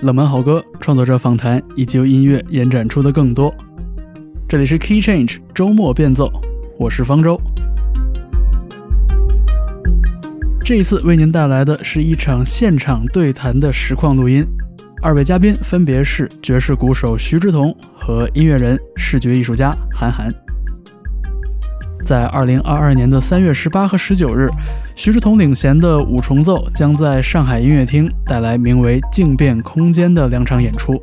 冷门好歌、创作者访谈以及由音乐延展出的更多。这里是 Key Change 周末变奏，我是方舟。这一次为您带来的是一场现场对谈的实况录音，二位嘉宾分别是爵士鼓手徐志同和音乐人、视觉艺术家韩寒。在二零二二年的三月十八和十九日，徐志同领衔的五重奏将在上海音乐厅带来名为《静变空间》的两场演出。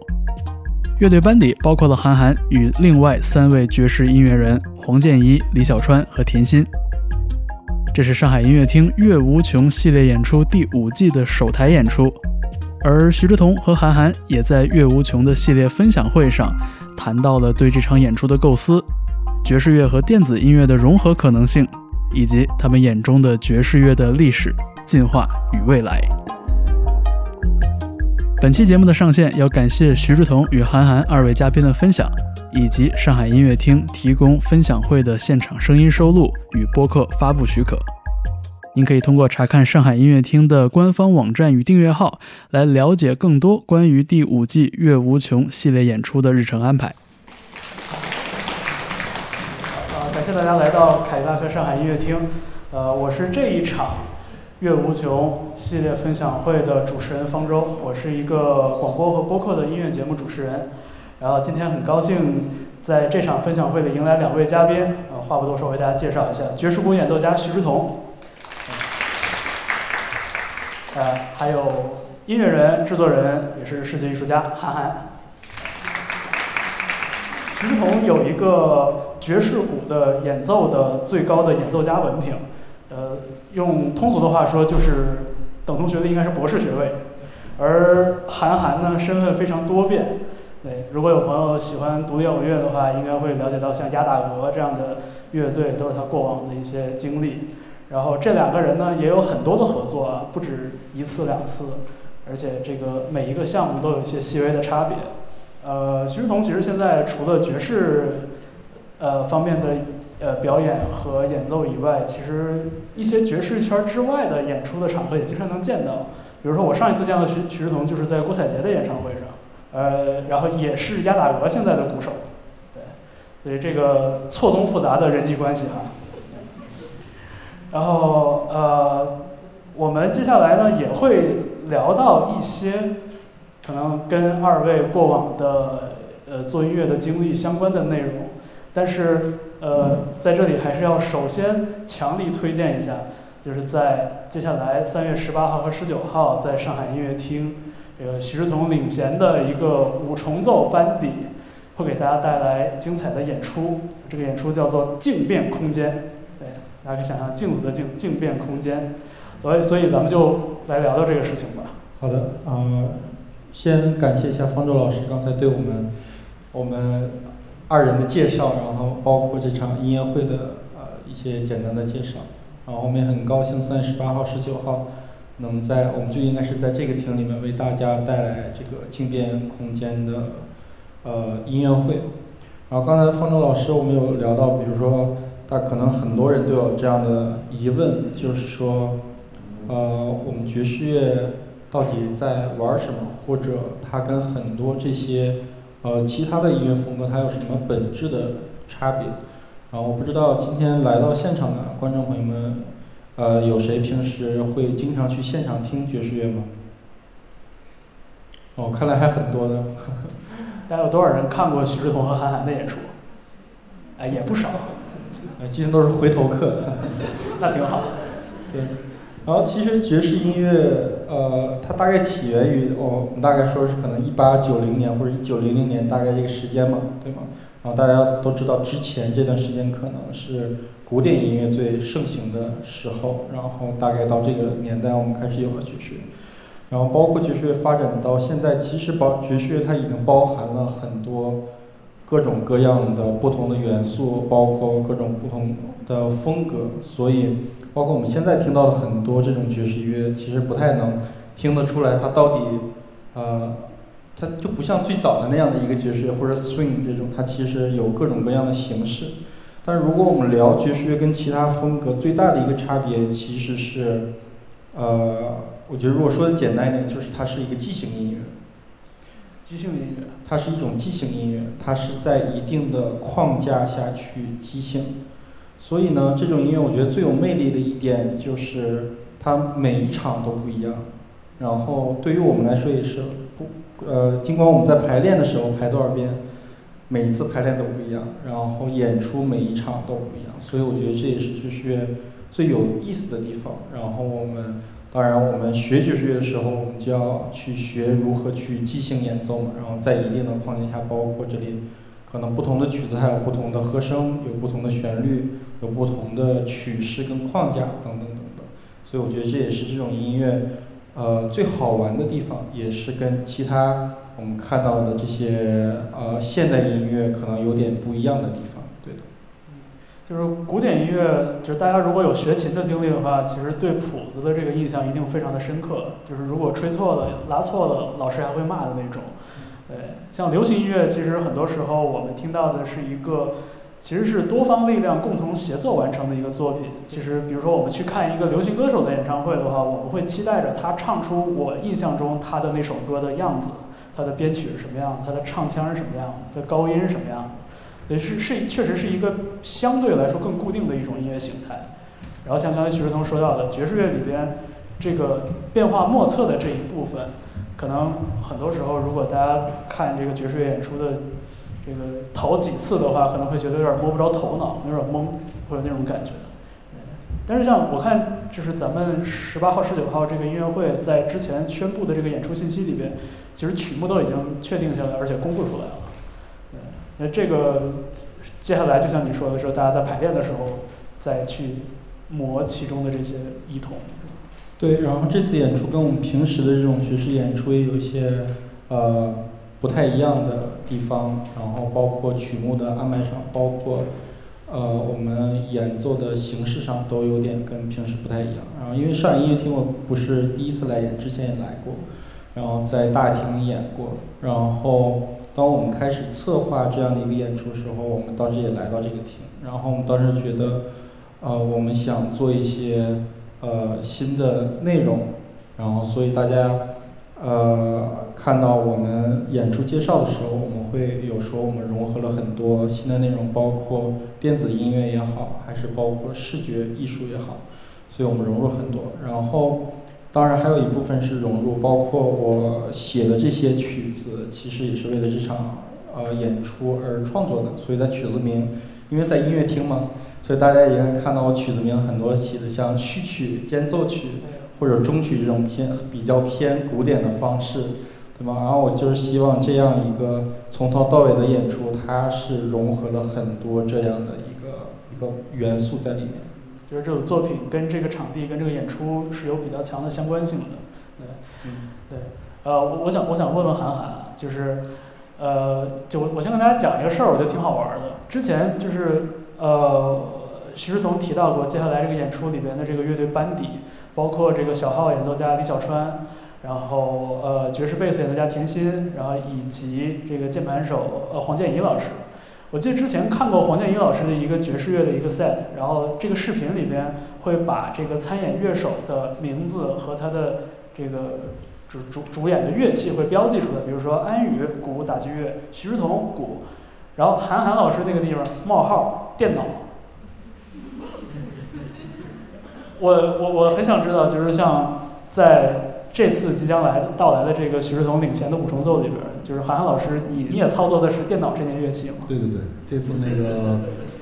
乐队班底包括了韩寒与另外三位爵士音乐人黄建一、李小川和田心。这是上海音乐厅《乐无穷》系列演出第五季的首台演出，而徐志同和韩寒也在《乐无穷》的系列分享会上谈到了对这场演出的构思。爵士乐和电子音乐的融合可能性，以及他们眼中的爵士乐的历史进化与未来。本期节目的上线要感谢徐志同与韩寒二位嘉宾的分享，以及上海音乐厅提供分享会的现场声音收录与播客发布许可。您可以通过查看上海音乐厅的官方网站与订阅号来了解更多关于第五季《乐无穷》系列演出的日程安排。谢大家来到凯迪拉克上海音乐厅。呃，我是这一场《乐无穷》系列分享会的主持人方舟，我是一个广播和播客的音乐节目主持人。然后今天很高兴在这场分享会里迎来两位嘉宾。呃，话不多说，为大家介绍一下：爵士鼓演奏家徐志同，呃，还有音乐人、制作人，也是视觉艺术家韩寒。徐志同有一个爵士鼓的演奏的最高的演奏家文凭，呃，用通俗的话说就是等同学历应该是博士学位。而韩寒呢，身份非常多变。对，如果有朋友喜欢独立摇滚乐的话，应该会了解到像鸭打鹅这样的乐队都是他过往的一些经历。然后这两个人呢，也有很多的合作啊，不止一次两次，而且这个每一个项目都有一些细微的差别。呃，徐志同其实现在除了爵士，呃方面的呃表演和演奏以外，其实一些爵士圈之外的演出的场合也经常能见到。比如说我上一次见到徐徐志同就是在郭采洁的演唱会上，呃，然后也是亚打鹅现在的鼓手，对，所以这个错综复杂的人际关系哈。然后呃，我们接下来呢也会聊到一些。可能跟二位过往的呃做音乐的经历相关的内容，但是呃在这里还是要首先强力推荐一下，就是在接下来三月十八号和十九号在上海音乐厅，这个徐志同领衔的一个五重奏班底会给大家带来精彩的演出。这个演出叫做《静变空间》，对，大家可以想象镜子的镜，静变空间。所以，所以咱们就来聊聊这个事情吧。好的，嗯。先感谢一下方舟老师刚才对我们我们二人的介绍，然后包括这场音乐会的呃一些简单的介绍，然后我们也很高兴三月十八号、十九号能在我们就应该是在这个厅里面为大家带来这个静变空间的呃音乐会。然后刚才方舟老师我们有聊到，比如说，大可能很多人都有这样的疑问，就是说，呃，我们爵士乐。到底在玩什么？或者它跟很多这些呃其他的音乐风格它有什么本质的差别？啊，我不知道今天来到现场的观众朋友们，呃，有谁平时会经常去现场听爵士乐吗？哦，看来还很多呢。大家有多少人看过徐志同和韩寒的演出？哎，也不少。呃，今天都是回头客。那挺好。对。然后其实爵士音乐，呃，它大概起源于哦，我们大概说是可能一八九零年或者一九零零年大概这个时间嘛，对吗？然后大家都知道之前这段时间可能是古典音乐最盛行的时候，然后大概到这个年代我们开始有了爵士乐，然后包括爵士乐发展到现在，其实包爵士乐它已经包含了很多各种各样的不同的元素，包括各种不同的风格，所以。包括我们现在听到的很多这种爵士乐，其实不太能听得出来它到底，呃，它就不像最早的那样的一个爵士乐或者 swing 这种，它其实有各种各样的形式。但是如果我们聊爵士乐跟其他风格最大的一个差别，其实是，呃，我觉得如果说的简单一点，就是它是一个即兴音乐。即兴音乐。它是一种即兴音乐，它是在一定的框架下去即兴。所以呢，这种音乐我觉得最有魅力的一点就是它每一场都不一样。然后对于我们来说也是不呃，尽管我们在排练的时候排多少遍，每一次排练都不一样，然后演出每一场都不一样。所以我觉得这也是爵士乐最有意思的地方。然后我们当然我们学爵士乐的时候，我们就要去学如何去即兴演奏嘛。然后在一定的框架下，包括这里可能不同的曲子它有不同的和声，有不同的旋律，有不同的曲式跟框架等等等等。所以我觉得这也是这种音乐。呃，最好玩的地方也是跟其他我们看到的这些呃现代音乐可能有点不一样的地方，对的。就是古典音乐，就是大家如果有学琴的经历的话，其实对谱子的这个印象一定非常的深刻。就是如果吹错了、拉错了，老师还会骂的那种。对，像流行音乐，其实很多时候我们听到的是一个。其实是多方力量共同协作完成的一个作品。其实，比如说我们去看一个流行歌手的演唱会的话，我们会期待着他唱出我印象中他的那首歌的样子，他的编曲是什么样，他的唱腔是什么样，他的高音是什么样的。对，是是，确实是一个相对来说更固定的一种音乐形态。然后像刚才徐志同说到的，爵士乐里边这个变化莫测的这一部分，可能很多时候如果大家看这个爵士乐演出的。这个头几次的话，可能会觉得有点摸不着头脑，有点懵，会有那种感觉。但是像我看，就是咱们十八号、十九号这个音乐会在之前宣布的这个演出信息里边，其实曲目都已经确定下来，而且公布出来了。那这个接下来就像你说的，说大家在排练的时候再去磨其中的这些异同。对，然后这次演出跟我们平时的这种爵士演出也有一些呃。不太一样的地方，然后包括曲目的安排上，包括呃我们演奏的形式上都有点跟平时不太一样。然后因为上海音乐厅我不是第一次来演，之前也来过，然后在大厅演过。然后当我们开始策划这样的一个演出时候，我们当时也来到这个厅。然后我们当时觉得，呃我们想做一些呃新的内容，然后所以大家。呃，看到我们演出介绍的时候，我们会有说我们融合了很多新的内容，包括电子音乐也好，还是包括视觉艺术也好，所以我们融入很多。然后，当然还有一部分是融入，包括我写的这些曲子，其实也是为了这场呃演出而创作的。所以在曲子名，因为在音乐厅嘛，所以大家也能看到我曲子名很多起的像序曲、间奏曲。或者中曲这种偏比较偏古典的方式，对吧？然后我就是希望这样一个从头到尾的演出，它是融合了很多这样的一个一个元素在里面。就是这个作品跟这个场地跟这个演出是有比较强的相关性的，对，嗯，对，呃，我我想我想问问韩寒，就是，呃，就我我先跟大家讲一个事儿，我觉得挺好玩的。之前就是呃，徐志同提到过，接下来这个演出里边的这个乐队班底。包括这个小号演奏家李小川，然后呃爵士贝斯演奏家田心，然后以及这个键盘手呃黄建怡老师。我记得之前看过黄建怡老师的一个爵士乐的一个 set，然后这个视频里边会把这个参演乐手的名字和他的这个主主主演的乐器会标记出来，比如说安宇鼓打击乐，徐志同鼓，然后韩寒老师那个地方冒号电脑。我我我很想知道，就是像在这次即将来到来的这个徐志同领衔的五重奏里边，就是韩寒老师，你你也操作的是电脑这件乐器吗？对对对，这次那个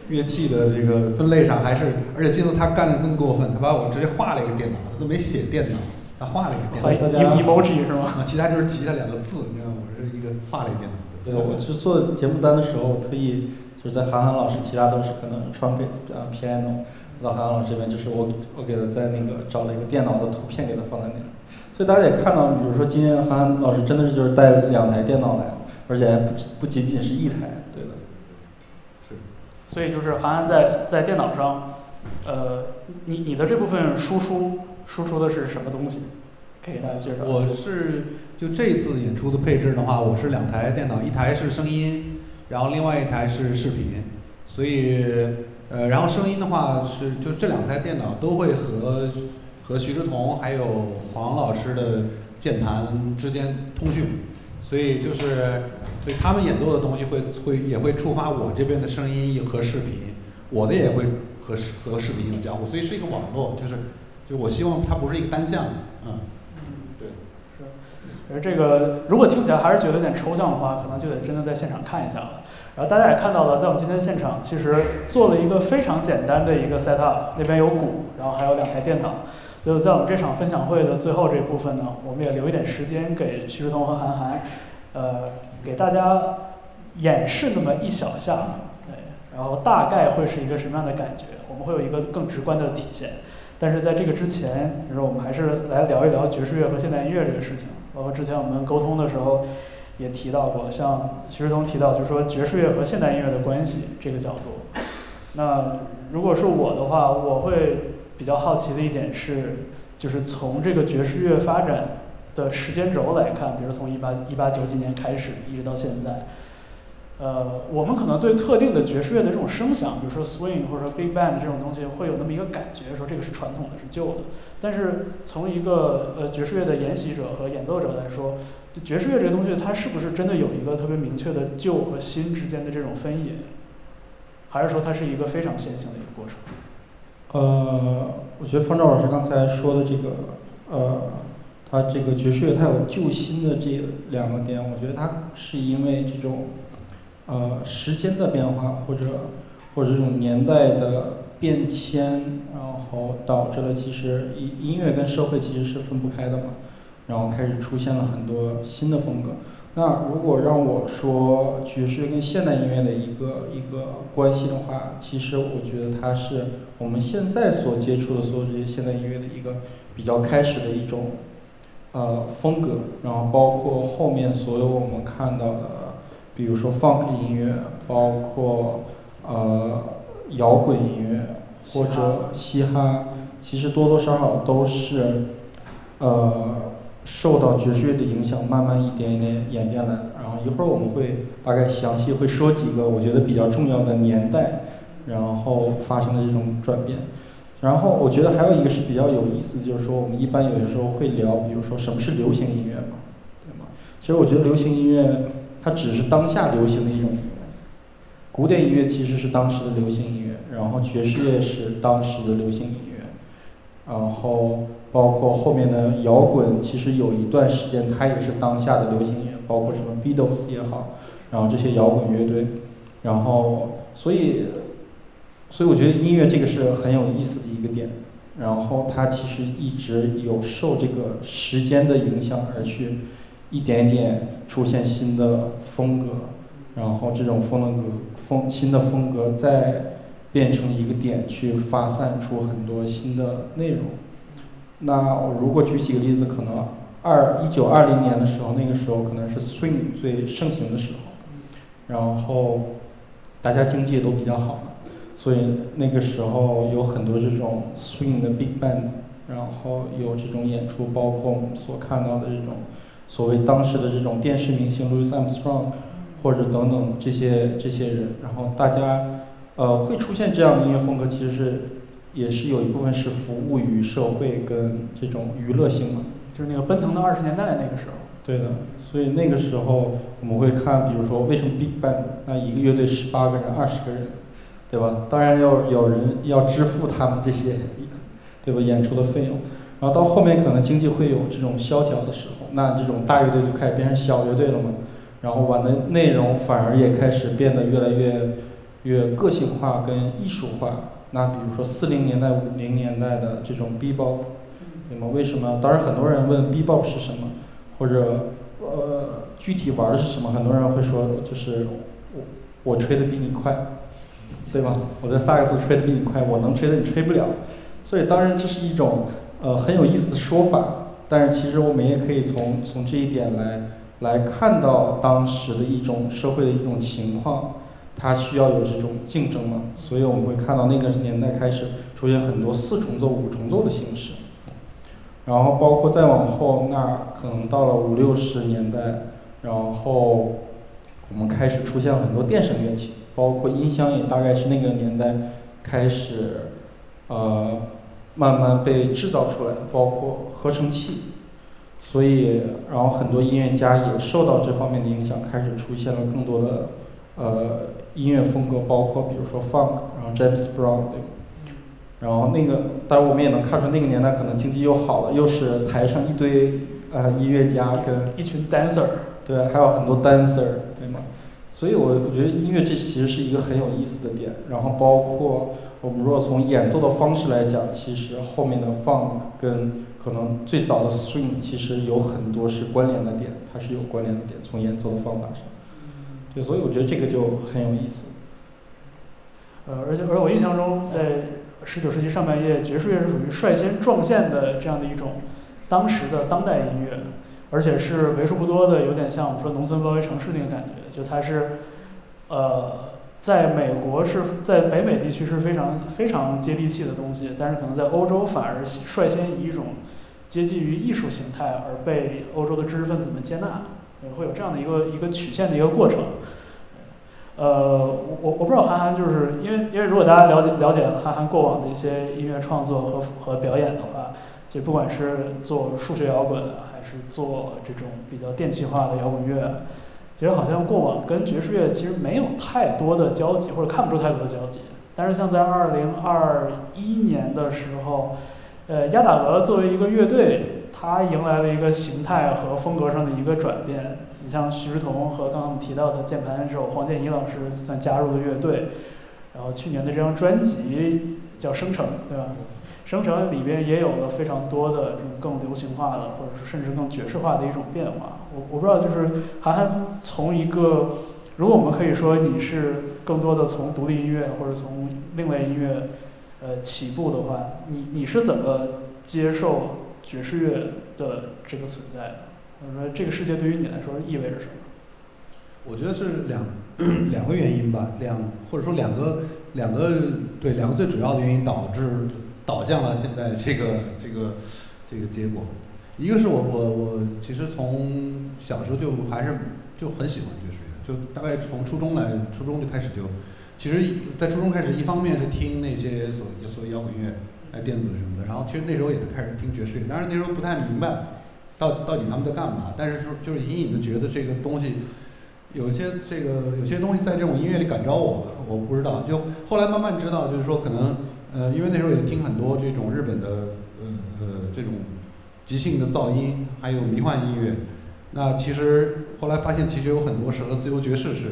乐器的这个分类上还是，而且这次他干的更过分，他把我直接画了一个电脑，他都没写电脑，他画了一个电脑。emoji 是吗？啊，其他就是吉他两个字，你知道吗？我是一个画了一个电脑。对，我是做节目单的时候特意就是在韩寒老师，其他都是可能 trumpet 啊 piano。老韩老师这边就是我，我给他在那个找了一个电脑的图片给他放在那，所以大家也看到，比如说今天韩寒老师真的是就是带两台电脑来，而且还不不仅仅是一台，对的。是。所以就是韩寒在在电脑上，呃，你你的这部分输出输出的是什么东西？可以给大家介绍。我是就这次演出的配置的话，我是两台电脑，一台是声音，然后另外一台是视频，所以。呃，然后声音的话是，就这两台电脑都会和和徐志同还有黄老师的键盘之间通讯，所以就是，所以他们演奏的东西会会也会触发我这边的声音和视频，我的也会和和视频有交互，所以是一个网络，就是就我希望它不是一个单向的，嗯，而这个如果听起来还是觉得有点抽象的话，可能就得真的在现场看一下了。然后大家也看到了，在我们今天现场其实做了一个非常简单的一个 set up，那边有鼓，然后还有两台电脑。所以在我们这场分享会的最后这部分呢，我们也留一点时间给徐志同和韩寒，呃，给大家演示那么一小下，对，然后大概会是一个什么样的感觉，我们会有一个更直观的体现。但是在这个之前，就是我们还是来聊一聊爵士乐和现代音乐这个事情。包括之前我们沟通的时候也提到过，像徐志同提到，就是说爵士乐和现代音乐的关系这个角度。那如果是我的话，我会比较好奇的一点是，就是从这个爵士乐发展的时间轴来看，比如从一八一八九几年开始，一直到现在。呃，我们可能对特定的爵士乐的这种声响，比如说 swing 或者说 big band 这种东西，会有那么一个感觉，说这个是传统的，是旧的。但是从一个呃爵士乐的研习者和演奏者来说，爵士乐这个东西，它是不是真的有一个特别明确的旧和新之间的这种分野？还是说它是一个非常线性的一个过程？呃，我觉得方舟老师刚才说的这个，呃，他这个爵士乐它有旧新的这两个点，我觉得它是因为这种。呃，时间的变化，或者或者这种年代的变迁，然后导致了其实音音乐跟社会其实是分不开的嘛，然后开始出现了很多新的风格。那如果让我说爵士跟现代音乐的一个一个关系的话，其实我觉得它是我们现在所接触的所有这些现代音乐的一个比较开始的一种呃风格，然后包括后面所有我们看到的。比如说 funk 音乐，包括呃摇滚音乐或者嘻哈，其实多多少少都是呃受到爵士乐的影响，慢慢一点一点演变来的。然后一会儿我们会大概详细会说几个我觉得比较重要的年代，然后发生的这种转变。然后我觉得还有一个是比较有意思，就是说我们一般有的时候会聊，比如说什么是流行音乐嘛，对吗？其实我觉得流行音乐。它只是当下流行的一种音乐，古典音乐其实是当时的流行音乐，然后爵士乐是当时的流行音乐，然后包括后面的摇滚，其实有一段时间它也是当下的流行音乐，包括什么 Beatles 也好，然后这些摇滚乐队，然后所以，所以我觉得音乐这个是很有意思的一个点，然后它其实一直有受这个时间的影响而去。一点点出现新的风格，然后这种风格风新的风格再变成一个点去发散出很多新的内容。那我如果举几个例子，可能二一九二零年的时候，那个时候可能是 swing 最盛行的时候，然后大家经济都比较好嘛，所以那个时候有很多这种 swing 的 big band，然后有这种演出，包括我们所看到的这种。所谓当时的这种电视明星 Louis Armstrong，或者等等这些这些人，然后大家，呃，会出现这样的音乐风格，其实是也是有一部分是服务于社会跟这种娱乐性嘛。就是那个奔腾的二十年代那个时候。对的，所以那个时候我们会看，比如说为什么 Big Bang 那一个乐队十八个人、二十个人，对吧？当然要有人要支付他们这些，对吧？演出的费用。然后到后面可能经济会有这种萧条的时候，那这种大乐队就开始变成小乐队了嘛。然后玩的内容反而也开始变得越来越越个性化跟艺术化。那比如说四零年代、五零年代的这种 B-bop，那么？为什么？当然很多人问 B-bop 是什么，或者呃具体玩的是什么？很多人会说就是我我吹的比你快，对吧？我在萨克斯吹的比你快，我能吹的你吹不了。所以当然这是一种。呃，很有意思的说法，但是其实我们也可以从从这一点来来看到当时的一种社会的一种情况，它需要有这种竞争嘛，所以我们会看到那个年代开始出现很多四重奏、五重奏的形式，然后包括再往后，那可能到了五六十年代，然后我们开始出现了很多电声乐器，包括音箱也大概是那个年代开始，呃。慢慢被制造出来，包括合成器，所以然后很多音乐家也受到这方面的影响，开始出现了更多的呃音乐风格，包括比如说 funk，然后 James Brown 对吧？然后那个，当然我们也能看出那个年代可能经济又好了，又是台上一堆呃音乐家跟一群 dancer，对，还有很多 dancer，对吗？所以我我觉得音乐这其实是一个很有意思的点。然后包括我们如果从演奏的方式来讲，其实后面的 funk 跟可能最早的 swing 其实有很多是关联的点，它是有关联的点，从演奏的方法上。对，所以我觉得这个就很有意思。呃，而且而我印象中，在十九世纪上半叶，爵士乐是属于率先撞线的这样的一种当时的当代音乐，而且是为数不多的，有点像我们说农村包围城市那个感觉，就它是，呃，在美国是在北美地区是非常非常接地气的东西，但是可能在欧洲反而率先以一种接近于艺术形态而被欧洲的知识分子们接纳，会有这样的一个一个曲线的一个过程。呃，我我不知道韩寒就是因为因为如果大家了解了解韩寒过往的一些音乐创作和和表演的话，就不管是做数学摇滚还是做这种比较电气化的摇滚乐，其实好像过往跟爵士乐其实没有太多的交集，或者看不出太多的交集。但是像在二零二一年的时候，呃，亚打鹅作为一个乐队，它迎来了一个形态和风格上的一个转变。你像徐志同和刚刚我们提到的键盘手黄建一老师算加入了乐队，然后去年的这张专辑叫《生成》，对吧？《生成》里边也有了非常多的这种更流行化的，或者是甚至更爵士化的一种变化。我我不知道，就是韩寒从一个，如果我们可以说你是更多的从独立音乐或者从另类音乐呃起步的话，你你是怎么接受爵士乐的这个存在的？我说这个世界对于你来说意味着什么？我觉得是两 两个原因吧，两或者说两个两个对两个最主要的原因导致导向了现在这个这个这个结果。一个是我我我其实从小时候就还是就很喜欢爵士乐，就大概从初中来初中就开始就，其实在初中开始一方面是听那些所所谓摇滚乐，哎电子什么的，然后其实那时候也开始听爵士乐，当然那时候不太明白。到到底他们在干嘛？但是说就是隐隐的觉得这个东西，有些这个有些东西在这种音乐里感召我，我不知道。就后来慢慢知道，就是说可能呃，因为那时候也听很多这种日本的呃呃这种即兴的噪音，还有迷幻音乐。那其实后来发现，其实有很多是和自由爵士是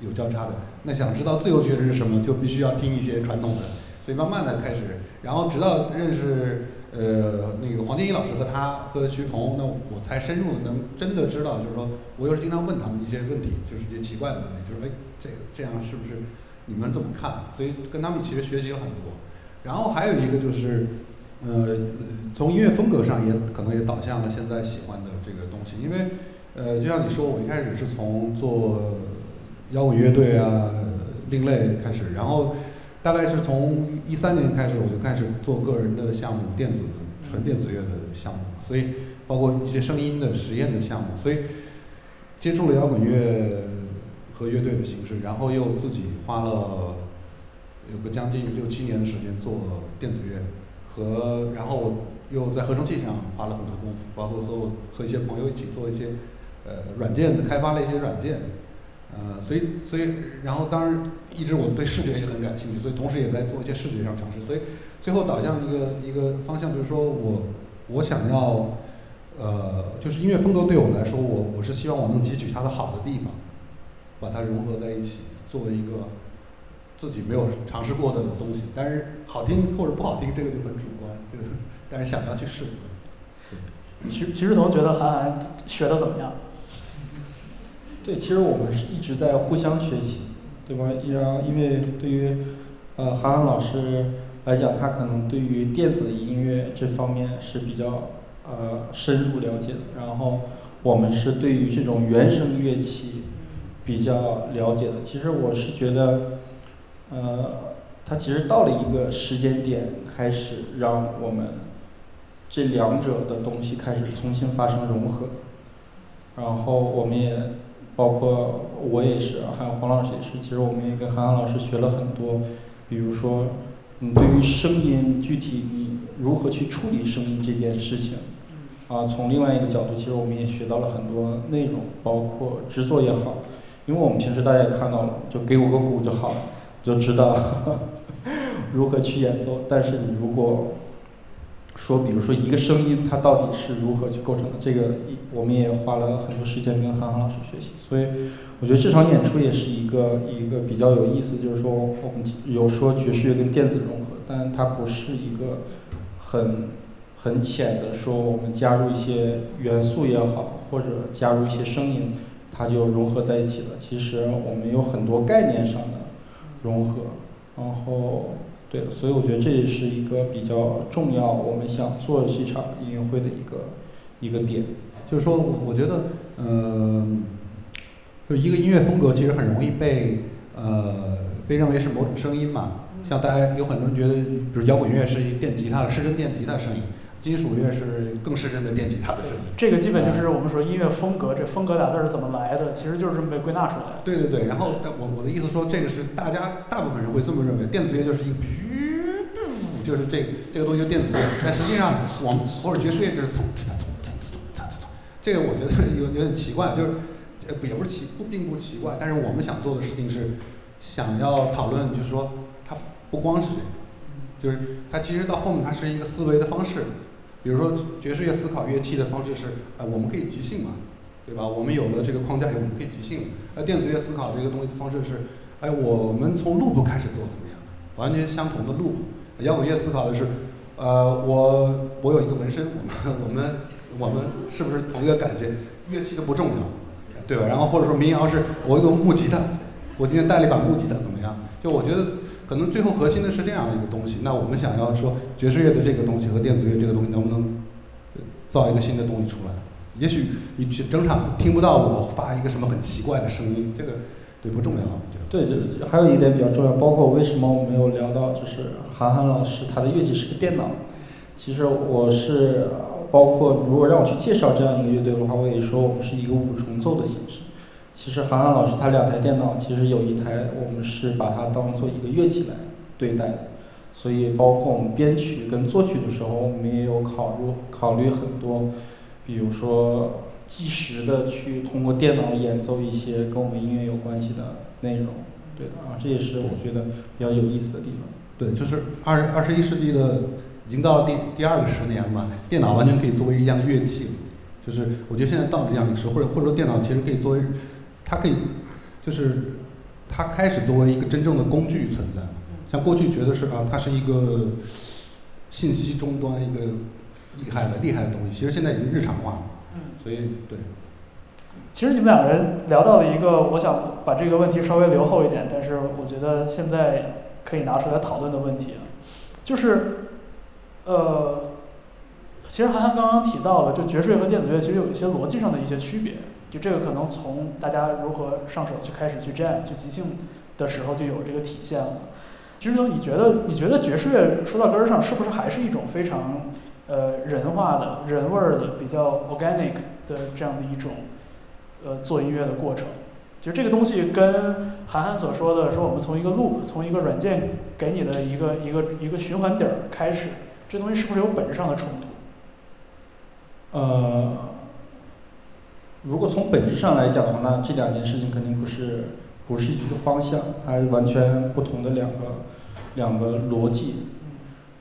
有交叉的。那想知道自由爵士是什么，就必须要听一些传统的。所以慢慢的开始，然后直到认识。呃，那个黄建一老师和他和徐彤，那我才深入的能真的知道，就是说我又是经常问他们一些问题，就是一些奇怪的问题，就是哎，这个这样是不是你们怎么看？所以跟他们其实学习了很多。然后还有一个就是，呃，从音乐风格上也可能也导向了现在喜欢的这个东西，因为呃，就像你说，我一开始是从做摇滚乐队啊、另类开始，然后。大概是从一三年开始，我就开始做个人的项目，电子纯电子乐的项目，所以包括一些声音的实验的项目，所以接触了摇滚乐和乐队的形式，然后又自己花了有个将近六七年的时间做电子乐，和然后又在合成器上花了很多功夫，包括和我和一些朋友一起做一些呃软件的开发了一些软件。呃，所以，所以，然后，当然，一直我对视觉也很感兴趣，所以同时也在做一些视觉上尝试。所以，最后导向一个一个方向，就是说我我想要，呃，就是音乐风格对我来说，我我是希望我能汲取它的好的地方，把它融合在一起，做一个自己没有尝试过的东西。但是好听或者不好听，这个就很主观，就是，但是想要去试。徐徐志同觉得韩寒学的怎么样？对，其实我们是一直在互相学习，对吧？然后因为对于呃韩寒老师来讲，他可能对于电子音乐这方面是比较呃深入了解的。然后我们是对于这种原声乐器比较了解的。其实我是觉得，呃，他其实到了一个时间点，开始让我们这两者的东西开始重新发生融合。然后我们也。包括我也是，还有黄老师也是。其实我们也跟韩寒老师学了很多，比如说，你对于声音具体你如何去处理声音这件事情，啊，从另外一个角度，其实我们也学到了很多内容，包括制作也好，因为我们平时大家也看到了，就给我个鼓就好了，就知道 如何去演奏。但是你如果说，比如说一个声音它到底是如何去构成的，这个我们也花了很多时间跟韩寒老师学习。所以我觉得这场演出也是一个一个比较有意思，就是说我们有说爵士乐跟电子融合，但它不是一个很。很浅的说，我们加入一些元素也好，或者加入一些声音，它就融合在一起了。其实我们有很多概念上的融合，然后对，所以我觉得这也是一个比较重要，我们想做这场音乐会的一个一个点。就是说，我觉得，嗯，就一个音乐风格其实很容易被呃被认为是某种声音嘛。像大家有很多人觉得，比如摇滚乐是一电吉他的失真电吉他声音。金属乐是更是真的电吉他的声音。这个基本就是我们说音乐风格，这风格俩字是怎么来的？其实就是这么被归纳出来的。对对对，然后我我的意思说，这个是大家大部分人会这么认为，电子乐就是一个，就是这这个东西就电子乐。但实际上，我们或者爵士乐就是咚咚咚咚咚咚咚。这个我觉得有有点奇怪，就是也不是奇不并不奇怪，但是我们想做的事情是想要讨论，就是说它不光是这个，就是它其实到后面它是一个思维的方式。比如说爵士乐思考乐器的方式是，呃，我们可以即兴嘛，对吧？我们有了这个框架以后，我们可以即兴。那电子乐思考这个东西的方式是，哎，我们从 loop 开始做怎么样？完全相同的录。摇滚乐思考的是，呃，我我有一个纹身，我们我们我们是不是同一个感觉？乐器都不重要，对吧？然后或者说民谣是，我有木吉他，我今天带了一把木吉他怎么样？就我觉得。可能最后核心的是这样一个东西。那我们想要说爵士乐的这个东西和电子乐这个东西能不能造一个新的东西出来？也许你整场听不到我发一个什么很奇怪的声音，这个对不重要。对，就还有一点比较重要，包括为什么我没有聊到，就是韩寒老师他的乐器是个电脑。其实我是包括如果让我去介绍这样一个乐队的话，我也说我们是一个五重奏的形式。其实韩寒老师他两台电脑，其实有一台我们是把它当做一个乐器来对待的，所以包括我们编曲跟作曲的时候，我们也有考虑考虑很多，比如说计时的去通过电脑演奏一些跟我们音乐有关系的内容，对的啊，这也是我觉得比较有意思的地方。对，就是二二十一世纪的已经到了第第二个十年嘛，电脑完全可以作为一样乐器，就是我觉得现在到了这样一个时候，或者或者说电脑其实可以作为。它可以，就是它开始作为一个真正的工具存在。像过去觉得是啊，它是一个信息终端，一个厉害的厉害的东西。其实现在已经日常化了。所以对。其实你们两个人聊到了一个，我想把这个问题稍微留后一点，但是我觉得现在可以拿出来讨论的问题，就是呃，其实韩寒刚刚提到了，就爵士乐和电子乐其实有一些逻辑上的一些区别。就这个可能从大家如何上手去开始去 jam 去即兴的时候就有这个体现了。其实你觉得你觉得爵士乐说到根儿上是不是还是一种非常呃人化的人味儿的比较 organic 的这样的一种呃做音乐的过程？就这个东西跟韩寒所说的说我们从一个 loop 从一个软件给你的一个一个一个循环底儿开始，这东西是不是有本质上的冲突？呃。如果从本质上来讲的话，那这两件事情肯定不是不是一个方向，它完全不同的两个两个逻辑。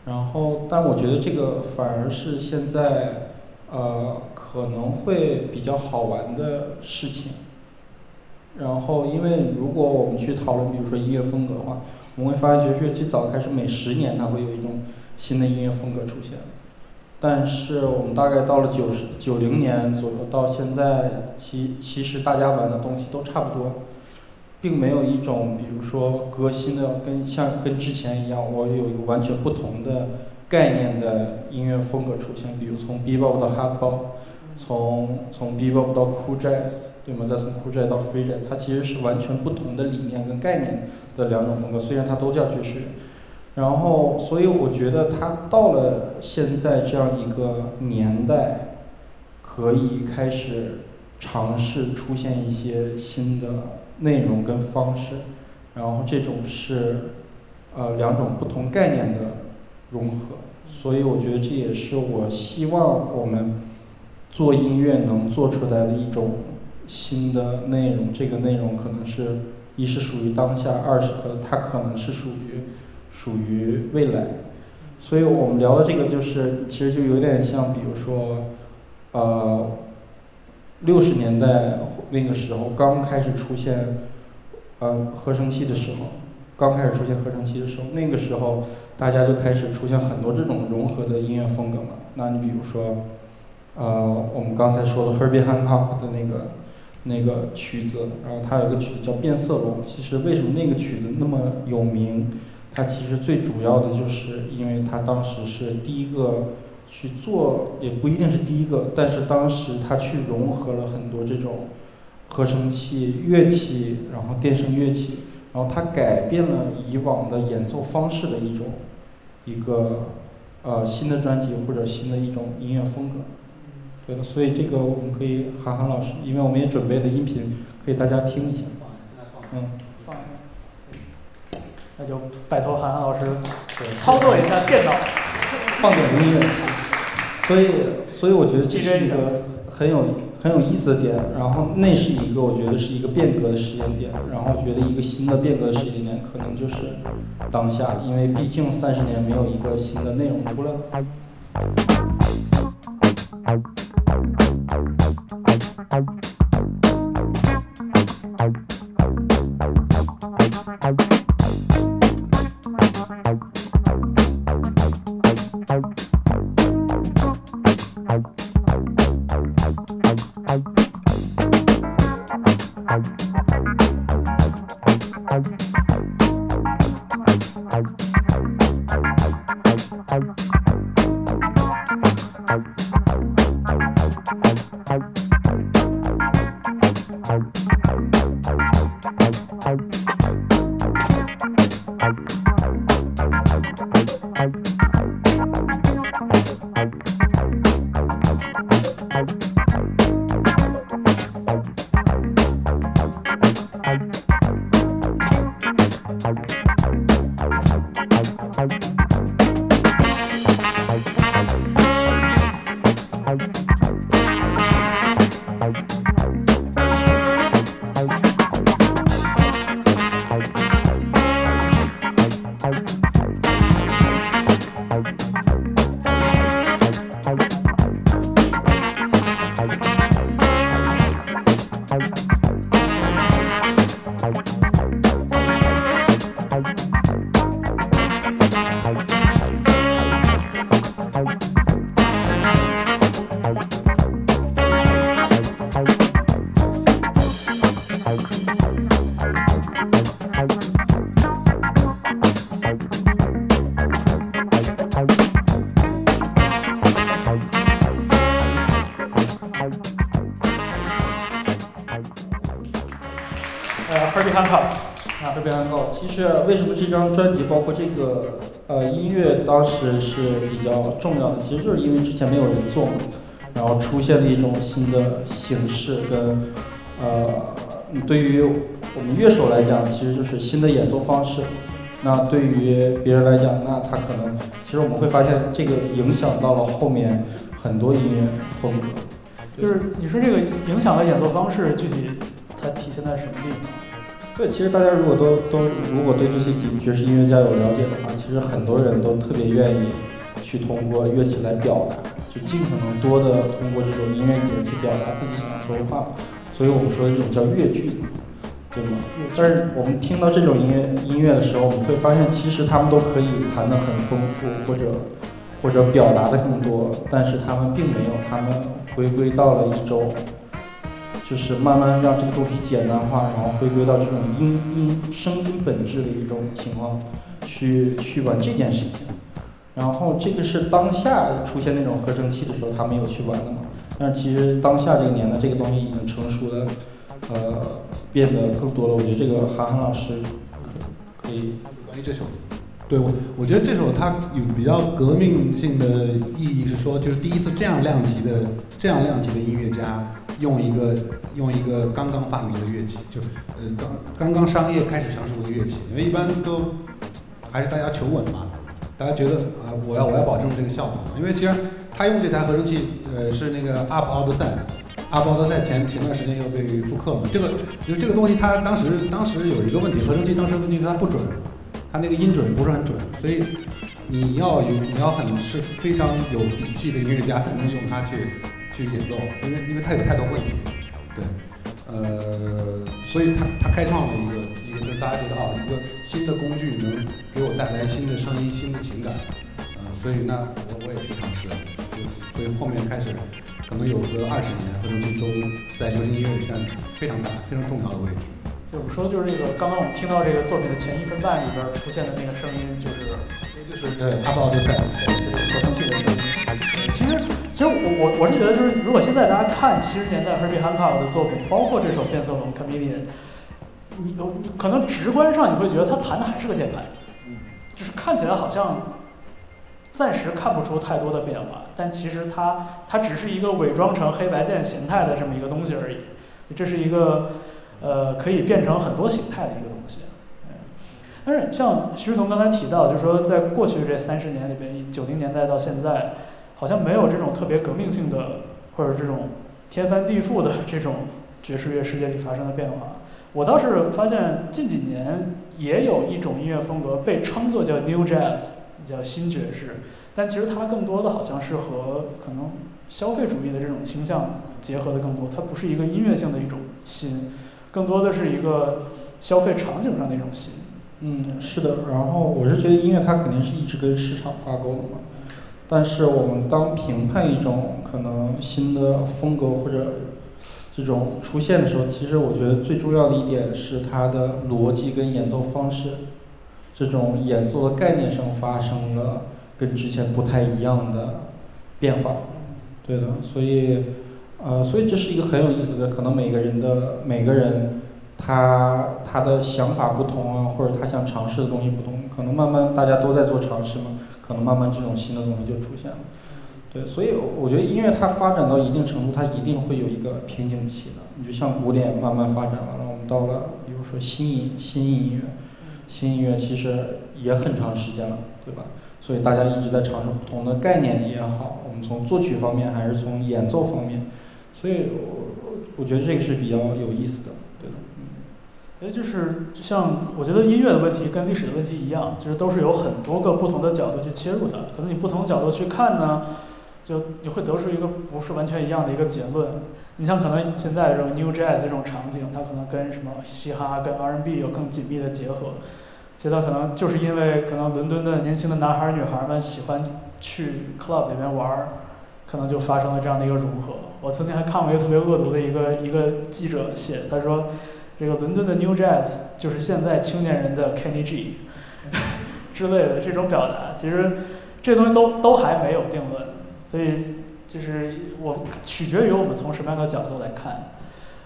然后，但我觉得这个反而是现在呃可能会比较好玩的事情。然后，因为如果我们去讨论，比如说音乐风格的话，我们会发现爵士乐最早开始每十年它会有一种新的音乐风格出现。但是我们大概到了九十九零年左右到现在，其其实大家玩的东西都差不多，并没有一种比如说革新的跟像跟之前一样，我有一个完全不同的概念的音乐风格出现。比如从 B-Bop 到 Hardbop，从从 B-Bop 到 Cool Jazz，对吗？再从 Cool Jazz 到 Free Jazz，它其实是完全不同的理念跟概念的两种风格。虽然它都叫爵士乐。然后，所以我觉得他到了现在这样一个年代，可以开始尝试出现一些新的内容跟方式，然后这种是呃两种不同概念的融合。所以我觉得这也是我希望我们做音乐能做出来的一种新的内容。这个内容可能是一是属于当下，二是可它可能是属于属于未来。所以我们聊的这个就是，其实就有点像，比如说，呃，六十年代那个时候刚开始出现，呃，合成器的时候，刚开始出现合成器的时候，那个时候大家就开始出现很多这种融合的音乐风格嘛。那你比如说，呃，我们刚才说的 Herbie Hancock 的那个那个曲子，然后他有一个曲子叫《变色龙》。其实为什么那个曲子那么有名？它其实最主要的就是因为他当时是第一个去做，也不一定是第一个，但是当时他去融合了很多这种合成器、乐器，然后电声乐器，然后他改变了以往的演奏方式的一种一个呃新的专辑或者新的一种音乐风格。对的，所以这个我们可以韩寒老师，因为我们也准备了音频，可以大家听一下。嗯，那就拜托韩寒老师对，操作一下电脑。放点音乐。所以，所以我觉得这是一个很有很有意思的点。然后，那是一个我觉得是一个变革的时间点。然后，觉得一个新的变革的时间点可能就是当下，因为毕竟三十年没有一个新的内容出来。呃很高。其实为什么这张专辑包括这个呃音乐当时是比较重要的，其实就是因为之前没有人做，然后出现了一种新的形式跟呃对于我们乐手来讲，其实就是新的演奏方式。那对于别人来讲，那他可能其实我们会发现这个影响到了后面很多音乐风格。就是你说这个影响的演奏方式，具体它体现在什么地方？对，其实大家如果都都如果对这些爵爵士音乐家有了解的话，其实很多人都特别愿意去通过乐器来表达，就尽可能多的通过这种音乐语言去表达自己想要说的话。所以我们说的这种叫乐句，对吗？但是我们听到这种音乐音乐的时候，我们会发现其实他们都可以弹得很丰富，或者或者表达的更多，但是他们并没有，他们回归到了一种。就是慢慢让这个东西简单化，然后回归到这种音音声音本质的一种情况，去去玩这件事情。然后这个是当下出现那种合成器的时候，他没有去玩的嘛？但其实当下这个年代，这个东西已经成熟的，呃，变得更多了。我觉得这个韩寒老师可可以关于这首，对我我觉得这首它有比较革命性的意义是说，就是第一次这样量级的这样量级的音乐家。用一个用一个刚刚发明的乐器，就呃刚刚刚商业开始成熟的乐器，因为一般都还是大家求稳嘛，大家觉得啊我要我要保证这个效果嘛，因为其实他用这台合成器，呃，是那个 UP 奥德赛，UP 奥德赛前前段时间又被复刻了。这个就这个东西，它当时当时有一个问题，合成器当时问题是它不准，它那个音准不是很准，所以你要有你要很是非常有底气的音乐家才能用它去去演奏，因为因为它有太多问题，对，呃，所以它它开创了一个一个就是大家觉得啊，一个新的工具能给我带来新的声音、新的情感，呃，所以那我我也去尝试，就所以后面开始可能有个二十年，合成器都在流行音乐里占非常大、非常重要的位置。就我们说，就是这个刚刚我们听到这个作品的前一分半里边出现的那个声音，就是就是对阿布奥德赛，就是合成器的声音。其实，其实我我我是觉得，就是如果现在大家看七十年代 Herbie Hancock 的作品，包括这首变色龙 Chameleon，你有你可能直观上你会觉得他弹的还是个键盘，就是看起来好像暂时看不出太多的变化，但其实它它只是一个伪装成黑白键形态的这么一个东西而已。这是一个呃可以变成很多形态的一个东西。嗯但是像徐志同刚才提到，就是说在过去这三十年里边，九零年代到现在，好像没有这种特别革命性的或者这种天翻地覆的这种爵士乐世界里发生的变化。我倒是发现近几年也有一种音乐风格被称作叫 New Jazz，叫新爵士，但其实它更多的好像是和可能消费主义的这种倾向结合的更多，它不是一个音乐性的一种新，更多的是一个消费场景上的一种新。嗯，是的。然后我是觉得音乐它肯定是一直跟市场挂钩的嘛。但是我们当评判一种可能新的风格或者这种出现的时候，其实我觉得最重要的一点是它的逻辑跟演奏方式，这种演奏的概念上发生了跟之前不太一样的变化。对的，所以呃，所以这是一个很有意思的，可能每个人的每个人。他他的想法不同啊，或者他想尝试的东西不同，可能慢慢大家都在做尝试嘛，可能慢慢这种新的东西就出现了。对，所以我觉得音乐它发展到一定程度，它一定会有一个瓶颈期的。你就像古典慢慢发展完了，我们到了比如说新音新音乐，新音乐其实也很长时间了，对吧？所以大家一直在尝试不同的概念也好，我们从作曲方面还是从演奏方面，所以我我觉得这个是比较有意思的。对的。嗯哎，就是像我觉得音乐的问题跟历史的问题一样，其实都是有很多个不同的角度去切入的。可能你不同角度去看呢，就你会得出一个不是完全一样的一个结论。你像可能现在这种 New Jazz 这种场景，它可能跟什么嘻哈、跟 R&B 有更紧密的结合。其实它可能就是因为可能伦敦的年轻的男孩女孩们喜欢去 club 里面玩儿，可能就发生了这样的一个融合。我曾经还看过一个特别恶毒的一个一个记者写，他说。这个伦敦的 New Jazz 就是现在青年人的 Kenny G 之类的这种表达，其实这东西都都还没有定论，所以就是我取决于我们从什么样的角度来看。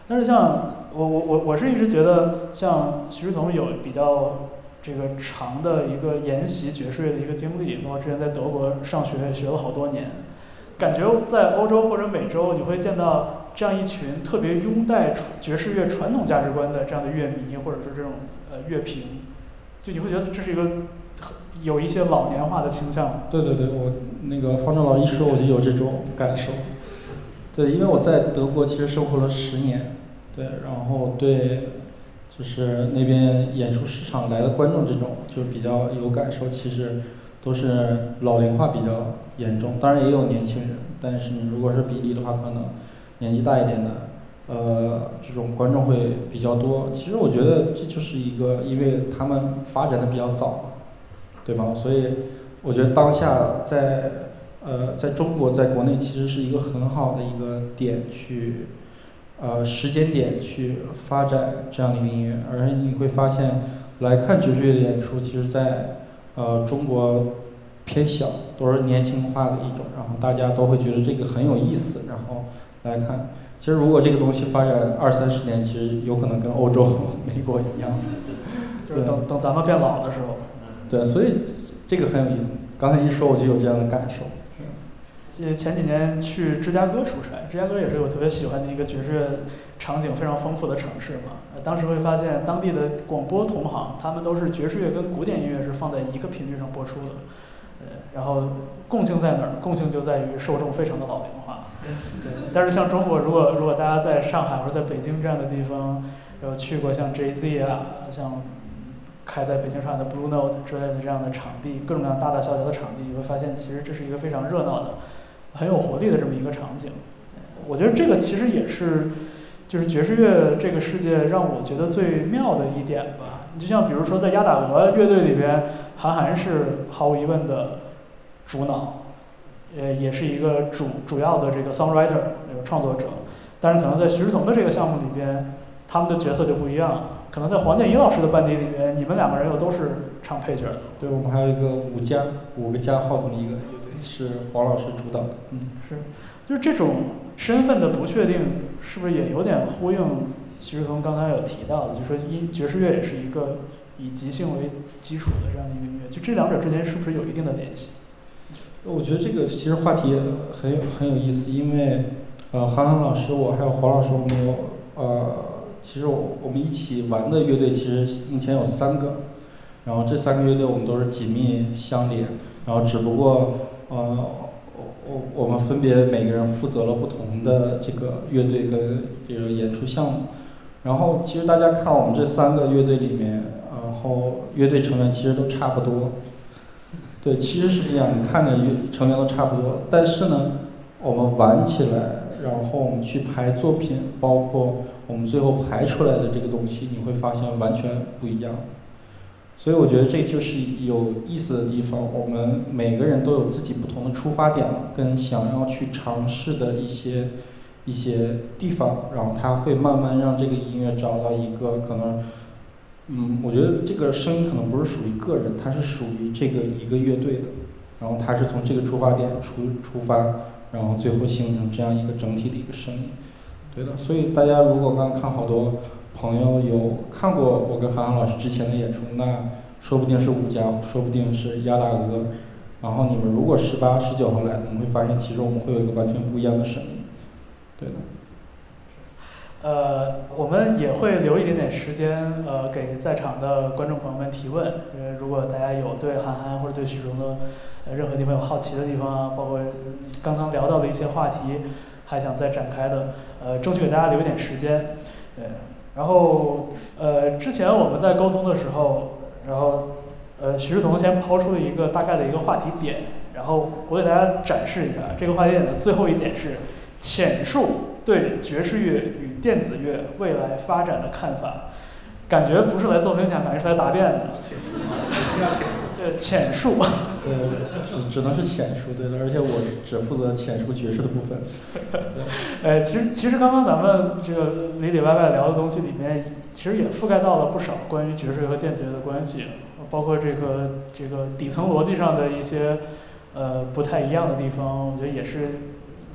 但是像我我我我是一直觉得，像徐志同有比较这个长的一个研习爵士乐的一个经历，包括之前在德国上学也学了好多年，感觉在欧洲或者美洲你会见到。这样一群特别拥戴爵士乐传统价值观的这样的乐迷，或者是这种呃乐评，就你会觉得这是一个有一些老年化的倾向。对对对，我那个方正老一说，我就有这种感受。对，因为我在德国其实生活了十年，对，然后对，就是那边演出市场来的观众这种，就比较有感受。其实都是老龄化比较严重，当然也有年轻人，但是你如果是比例的话，可能。年纪大一点的，呃，这种观众会比较多。其实我觉得这就是一个，因为他们发展的比较早，对吗？所以我觉得当下在呃在中国在国内其实是一个很好的一个点去，呃时间点去发展这样的一个音乐。而你会发现来看爵士乐的演出，其实在呃中国偏小，都是年轻化的一种，然后大家都会觉得这个很有意思，然后。来看，其实如果这个东西发展二三十年，其实有可能跟欧洲、美国一样，就是等等咱们变老的时候。对，所以这个很有意思。刚才一说，我就有这样的感受。记前几年去芝加哥出差，芝加哥也是我特别喜欢的一个爵士场景非常丰富的城市嘛。当时会发现当地的广播同行，他们都是爵士乐跟古典音乐是放在一个频率上播出的。呃，然后共性在哪儿？共性就在于受众非常的老龄化。对，但是像中国，如果如果大家在上海或者在北京这样的地方，有去过像 JZ 啊，像开在北京、上海的 Blue Note 之类的这样的场地，各种各样大大小小的场地，你会发现其实这是一个非常热闹的、很有活力的这么一个场景。我觉得这个其实也是，就是爵士乐这个世界让我觉得最妙的一点吧。你就像比如说在鸭打鹅乐队里边，韩寒是毫无疑问的主脑。呃，也是一个主主要的这个 songwriter 那个创作者，但是可能在徐志同的这个项目里边，他们的角色就不一样了。可能在黄建一老师的班底里边，你们两个人又都是唱配角的。对，我们还有一个五加五个加号的一个乐队，是黄老师主导的。嗯，是，就是这种身份的不确定，是不是也有点呼应徐志同刚才有提到的，就说音爵士乐也是一个以即兴为基础的这样的一个音乐，就这两者之间是不是有一定的联系？我觉得这个其实话题很有很有意思，因为呃，韩寒老师我还有黄老师，我们有呃，其实我我们一起玩的乐队其实目前有三个，然后这三个乐队我们都是紧密相连，然后只不过呃，我我我们分别每个人负责了不同的这个乐队跟这个演出项目，然后其实大家看我们这三个乐队里面，然后乐队成员其实都差不多。对，其实是这样，你看着成员都差不多，但是呢，我们玩起来，然后我们去排作品，包括我们最后排出来的这个东西，你会发现完全不一样。所以我觉得这就是有意思的地方，我们每个人都有自己不同的出发点，跟想要去尝试的一些一些地方，然后他会慢慢让这个音乐找到一个可能。嗯，我觉得这个声音可能不是属于个人，它是属于这个一个乐队的，然后它是从这个出发点出出发，然后最后形成这样一个整体的一个声音，对的。所以大家如果刚刚看好多朋友有看过我跟韩寒老师之前的演出，那说不定是五家，说不定是鸭大鹅，然后你们如果十八、十九号来，你会发现其实我们会有一个完全不一样的声音，对的。呃，我们也会留一点点时间，呃，给在场的观众朋友们提问。呃，如果大家有对韩寒或者对许荣的呃任何地方有好奇的地方啊，包括刚刚聊到的一些话题，还想再展开的，呃，争取给大家留一点时间。对，然后呃，之前我们在沟通的时候，然后呃，徐志同先抛出了一个大概的一个话题点，然后我给大家展示一下，这个话题点的最后一点是浅述。对爵士乐与电子乐未来发展的看法，感觉不是来做分享，感觉是来答辩的。对，浅述。对，只只能是浅述，对的。而且我只负责浅述爵士的部分。哎，其实其实刚刚咱们这个里里外外聊的东西里面，其实也覆盖到了不少关于爵士乐和电子乐的关系，包括这个这个底层逻辑上的一些呃不太一样的地方。我觉得也是，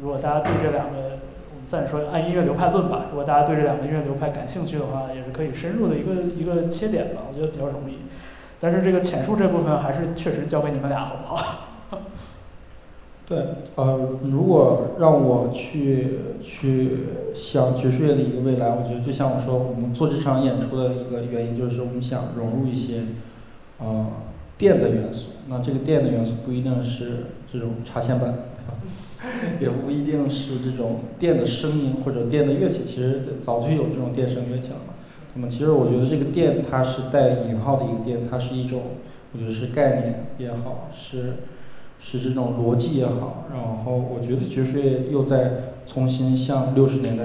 如果大家对这两个。我们暂说按音乐流派论吧，如果大家对这两个音乐流派感兴趣的话，也是可以深入的一个一个切点吧，我觉得比较容易。但是这个浅述这部分还是确实交给你们俩，好不好？对，呃，如果让我去去想爵士乐的一个未来，我觉得就像我说，我们做这场演出的一个原因就是我们想融入一些，呃，电的元素。那这个电的元素不一定是这种插线板。也不一定是这种电的声音或者电的乐器，其实早就有这种电声乐器了嘛。那么其实我觉得这个电它是带引号的一个电，它是一种我觉得是概念也好，是是这种逻辑也好。然后我觉得爵士乐又在重新向六十年代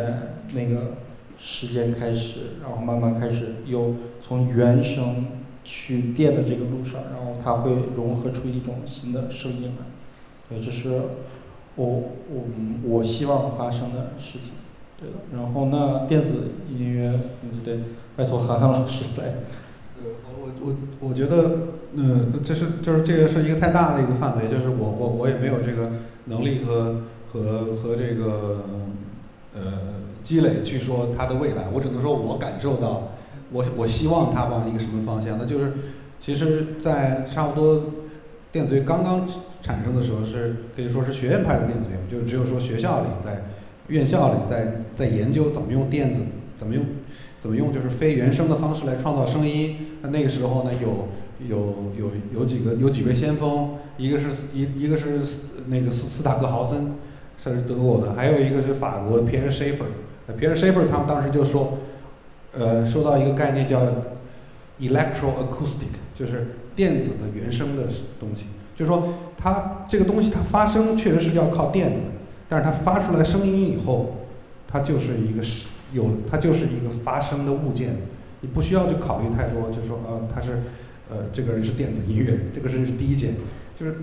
那个时间开始，然后慢慢开始又从原声去电的这个路上，然后它会融合出一种新的声音来。对，这是。我我我希望发生的事情，对的。然后那电子音乐，就得拜托韩寒老师来。呃，我我我我觉得，嗯，这是就是这个是一个太大的一个范围，就是我我我也没有这个能力和和和这个呃积累去说它的未来。我只能说我感受到，我我希望它往一个什么方向？那就是其实，在差不多电子乐刚刚。产生的时候是可以说是学院派的电子乐，就只有说学校里在院校里在在研究怎么用电子，怎么用怎么用就是非原声的方式来创造声音。那那个时候呢，有有有有几个有几位先锋，一个是一一个是那个斯斯塔克豪森，他是德国的，还有一个是法国皮尔·谢弗。皮埃尔·谢弗他们当时就说，呃，说到一个概念叫 electroacoustic，就是电子的原声的东西，就是说它这个东西它发声确实是要靠电的，但是它发出来声音以后，它就是一个有它就是一个发声的物件，你不需要去考虑太多，就是说呃它是呃这个人是电子音乐人，这个是第一件，就是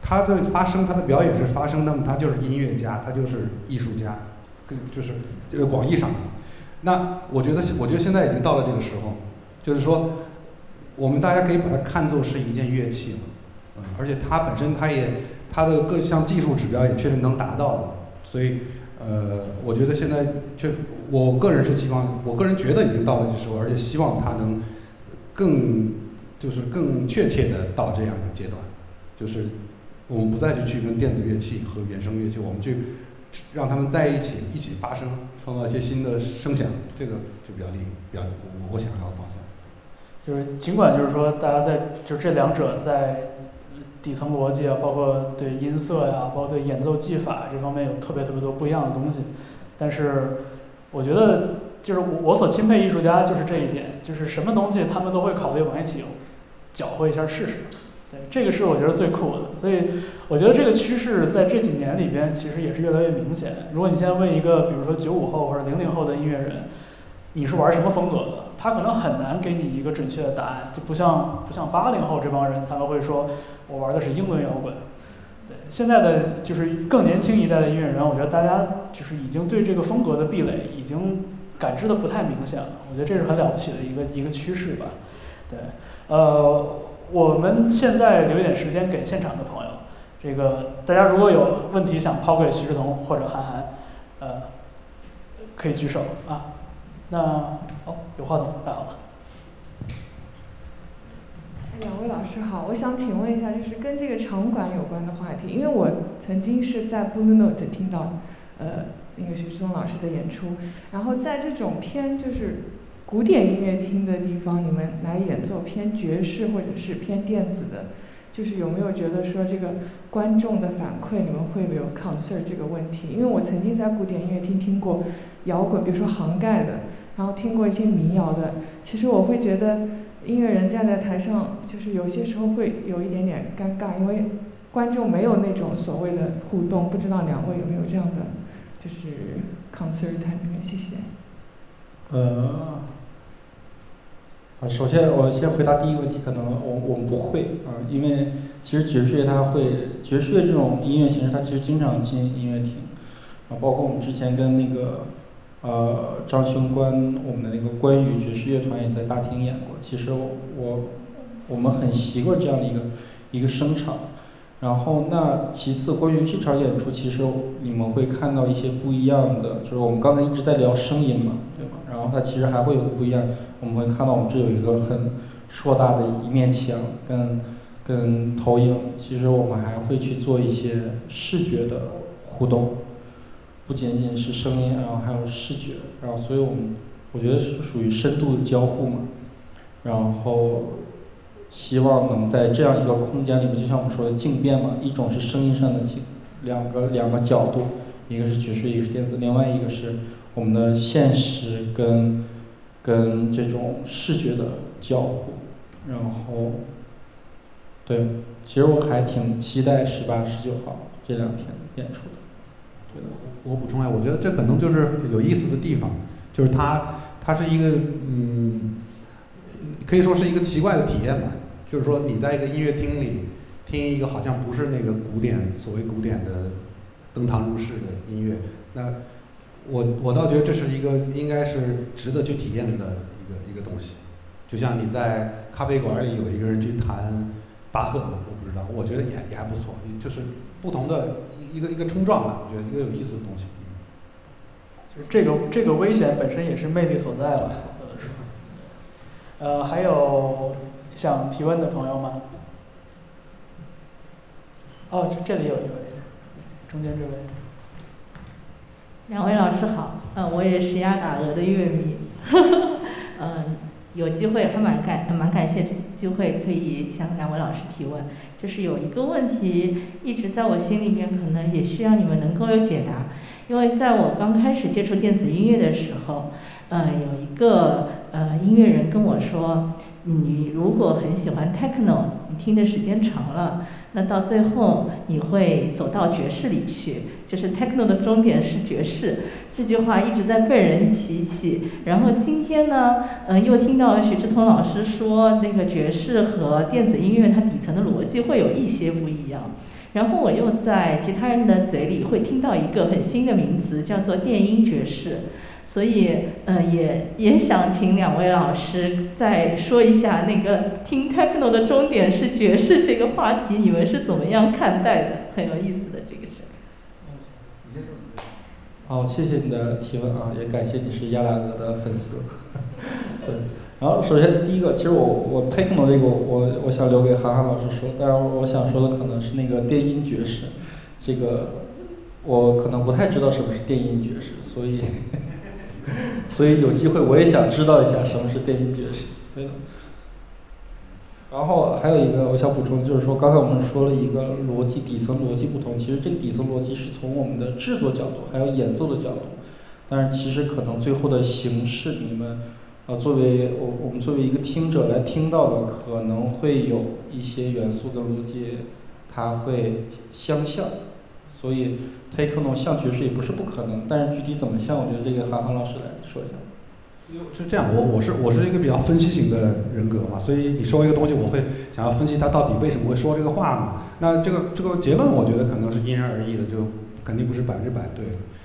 他在发声，他的表演是发声，那么他就是音乐家，他就是艺术家，跟就是呃广义上的。那我觉得我觉得现在已经到了这个时候，就是说我们大家可以把它看作是一件乐器嘛，嗯，而且它本身它也它的各项技术指标也确实能达到了，所以呃，我觉得现在确我个人是希望，我个人觉得已经到了这时候，而且希望它能更就是更确切的到这样一个阶段，就是我们不再去区分电子乐器和原声乐器，我们去让他们在一起一起发声，创造一些新的声响，这个就比较利比较我我想要的方向。就是尽管就是说大家在就这两者在底层逻辑啊，包括对音色呀、包括对演奏技法这方面有特别特别多不一样的东西，但是我觉得就是我我所钦佩艺术家就是这一点，就是什么东西他们都会考虑往一起搅和一下试试。对，这个是我觉得最酷的，所以我觉得这个趋势在这几年里边其实也是越来越明显。如果你现在问一个比如说九五后或者零零后的音乐人，你是玩什么风格的？他可能很难给你一个准确的答案，就不像不像八零后这帮人，他们会说我玩的是英伦摇滚。对，现在的就是更年轻一代的音乐人，我觉得大家就是已经对这个风格的壁垒已经感知的不太明显了。我觉得这是很了不起的一个一个趋势吧。对，呃。我们现在留一点时间给现场的朋友，这个大家如果有问题想抛给徐志同或者韩寒，呃，可以举手啊。那哦，有话筒，太好了。两位老师好，我想请问一下，就是跟这个场馆有关的话题，因为我曾经是在 Blue Note 听到，呃，那个徐志同老师的演出，然后在这种偏就是。古典音乐厅的地方，你们来演奏偏爵士或者是偏电子的，就是有没有觉得说这个观众的反馈，你们会不会有 concern 这个问题？因为我曾经在古典音乐厅听过摇滚，比如说杭盖的，然后听过一些民谣的，其实我会觉得音乐人站在台上，就是有些时候会有一点点尴尬，因为观众没有那种所谓的互动。不知道两位有没有这样的就是 concern 在里面？谢谢。呃。啊，首先我先回答第一个问题，可能我我们不会啊，因为其实爵士乐它会爵士乐这种音乐形式，它其实经常进音乐厅，啊，包括我们之前跟那个呃张雄关我们的那个关羽爵士乐团也在大厅演过，其实我我们很习惯这样的一个一个声场，然后那其次关于这场演出，其实你们会看到一些不一样的，就是我们刚才一直在聊声音嘛，对吧？然后它其实还会有不一样。我们会看到我们这有一个很硕大的一面墙，跟跟投影。其实我们还会去做一些视觉的互动，不仅仅是声音，然后还有视觉，然后所以我们我觉得是属于深度的交互嘛。然后希望能在这样一个空间里面，就像我们说的静变嘛，一种是声音上的静，两个两个角度，一个是爵士，一个是电子，另外一个是我们的现实跟。跟这种视觉的交互，然后，对，其实我还挺期待十八、十九号这两天演出的。对的，我补充一下，我觉得这可能就是有意思的地方，就是它，它是一个，嗯，可以说是一个奇怪的体验吧。就是说，你在一个音乐厅里听一个好像不是那个古典所谓古典的登堂入室的音乐，那。我我倒觉得这是一个应该是值得去体验的一个一个东西，就像你在咖啡馆里有一个人去弹巴赫，我不知道，我觉得也也还不错，就是不同的一个一个冲撞吧，我觉得一个有意思的东西。就是这个这个危险本身也是魅力所在了，有的时候。呃，还有想提问的朋友吗？哦，这这里有一位，中间这位。两位老师好，嗯，我也是鸭打鹅的乐迷，嗯，有机会还蛮感蛮感谢这次机会可以向两位老师提问，就是有一个问题一直在我心里面，可能也需要你们能够有解答。因为在我刚开始接触电子音乐的时候，呃，有一个呃音乐人跟我说，你如果很喜欢 techno，你听的时间长了，那到最后你会走到爵士里去，就是 techno 的终点是爵士。这句话一直在被人提起，然后今天呢，呃，又听到许志同老师说，那个爵士和电子音乐它底层的逻辑会有一些不一样。然后我又在其他人的嘴里会听到一个很新的名词，叫做电音爵士。所以，呃，也也想请两位老师再说一下那个听 techno 的终点是爵士这个话题，你们是怎么样看待的？很有意思的这个好，谢谢你的提问啊，也感谢你是亚大哥的粉丝。对，然后首先第一个，其实我我 techno 这个我我想留给韩寒老师说，但是我想说的可能是那个电音爵士，这个我可能不太知道什么是电音爵士，所以 所以有机会我也想知道一下什么是电音爵士。对的。然后还有一个我想补充，就是说刚才我们说了一个逻辑底层逻辑不同，其实这个底层逻辑是从我们的制作角度，还有演奏的角度，但是其实可能最后的形式，你们呃作为我我们作为一个听者来听到的，可能会有一些元素的逻辑，它会相像，所以，Take No 像爵士也不是不可能，但是具体怎么像，我觉得这个韩寒老师来说一下。是这样，我我是我是一个比较分析型的人格嘛，所以你说一个东西，我会想要分析他到底为什么会说这个话嘛。那这个这个结论，我觉得可能是因人而异的，就肯定不是百分之百对。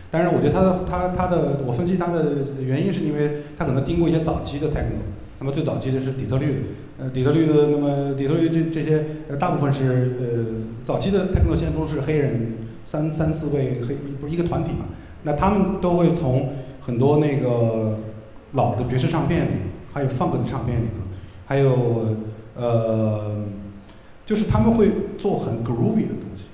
但是我觉得他的他他的，我分析他的原因是因为他可能听过一些早期的 techno，那么最早期的是底特律，呃底特律的那么底特律这这些大部分是呃早期的 techno 先锋是黑人三三四位黑不是一个团体嘛，那他们都会从很多那个。老的爵士唱片里，还有 funk 的唱片里头，还有呃，就是他们会做很 groovy 的东西，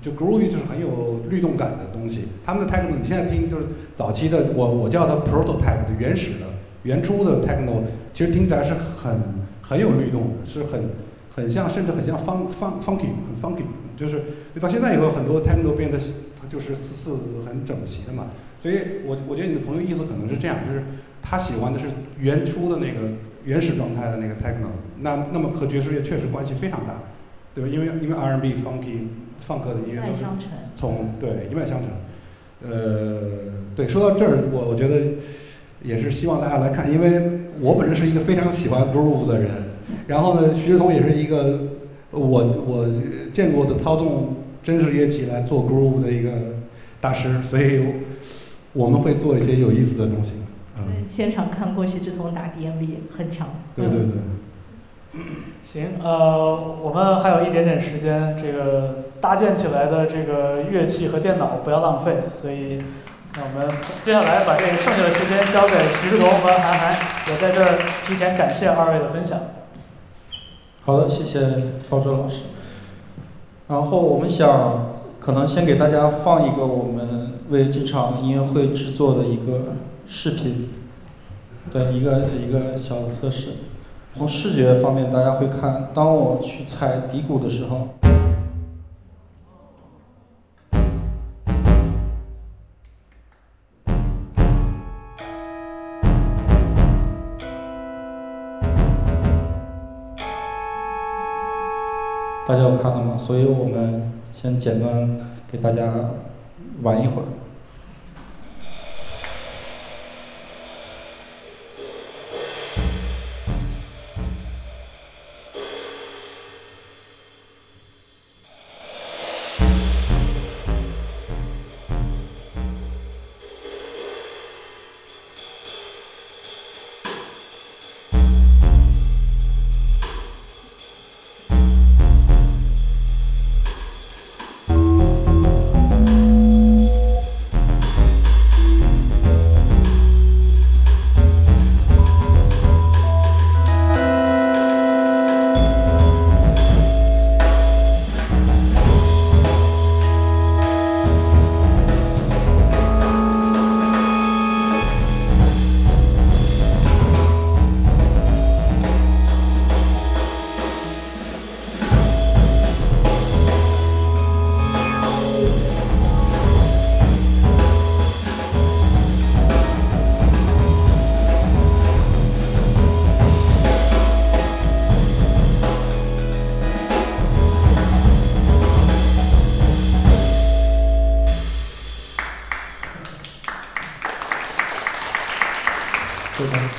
就 groovy 就是很有律动感的东西。他们的 techno 你现在听就是早期的，我我叫它 prototype 的原始的、原初的 techno，其实听起来是很很有律动的，是很很像，甚至很像 funk funk funky 很 funky，就是到现在以后很多 techno 变得就是四四很整齐的嘛。所以我我觉得你的朋友意思可能是这样，就是。他喜欢的是原初的那个原始状态的那个 techno，那那么和爵士乐确实关系非常大，对吧？因为因为 R&B、funky、funk 的音乐都是从对一脉相承。呃，对，说到这儿，我我觉得也是希望大家来看，因为我本身是一个非常喜欢 groove 的人，然后呢，徐志同也是一个我我见过的操纵真实乐器来做 groove 的一个大师，所以我们会做一些有意思的东西。现场看过徐志同打 DMV，很强。对对对。行，呃，我们还有一点点时间，这个搭建起来的这个乐器和电脑不要浪费，所以，那我们接下来把这个剩下的时间交给徐志同和韩寒，也在这儿提前感谢二位的分享。好的，谢谢方舟老师。然后我们想，可能先给大家放一个我们为这场音乐会制作的一个视频。对，一个一个小的测试。从视觉方面，大家会看，当我去踩底鼓的时候，大家有看到吗？所以我们先简单给大家晚一会儿。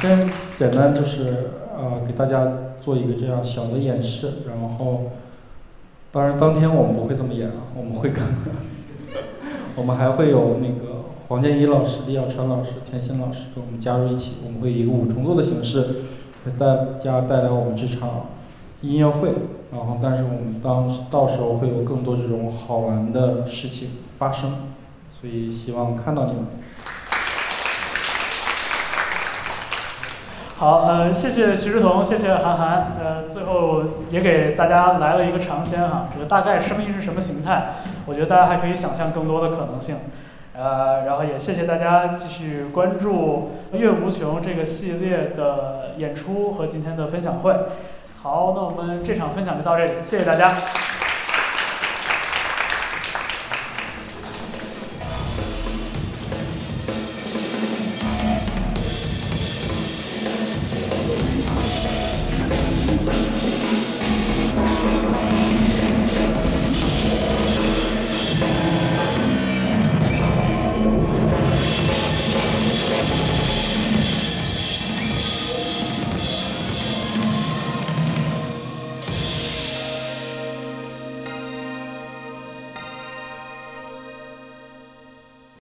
先简单就是呃给大家做一个这样小的演示，然后当然当天我们不会这么演啊，我们会跟 我们还会有那个黄建一老师、李小川老师、田心老师跟我们加入一起，我们会以一个五重奏的形式为大家带来我们这场音乐会，然后但是我们当到时候会有更多这种好玩的事情发生，所以希望看到你们。好，呃，谢谢徐志同，谢谢韩寒，呃，最后也给大家来了一个尝鲜哈，这个大概声音是什么形态，我觉得大家还可以想象更多的可能性，呃，然后也谢谢大家继续关注《乐无穷》这个系列的演出和今天的分享会。好，那我们这场分享就到这里，谢谢大家。